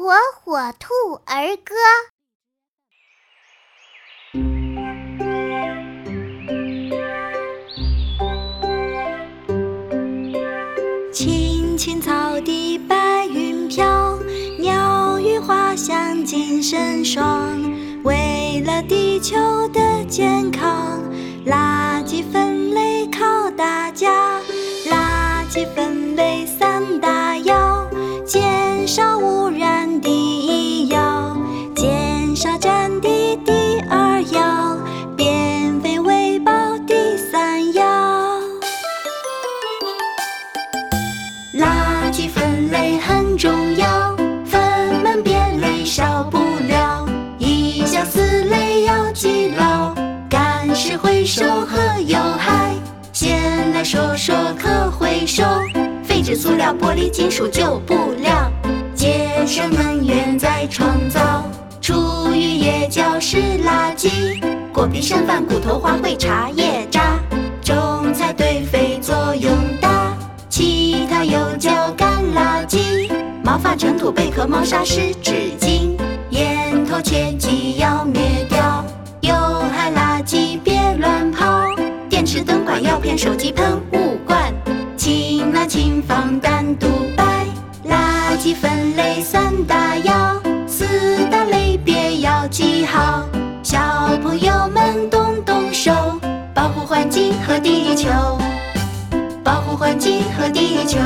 火火兔儿歌。青青草地白云飘，鸟语花香精神爽。为了地球的健康，第二要，变废为宝第三要。垃圾分类很重要，分门别类少不了，一小四类要记牢，干湿回收和有害。先来说说可回收，废纸、塑料、玻璃、金属、旧布料，节省能源再创造。厨余也叫是垃圾，果皮、剩饭、骨头、花卉、茶叶渣，种菜堆肥作用大。其他又叫干垃圾，毛发、尘土、贝壳、猫砂、湿纸巾，烟头切记要灭掉。有害垃圾别乱抛，电池、灯管、药片、手机、喷雾。手，保护环境和地球。保护环境和地球。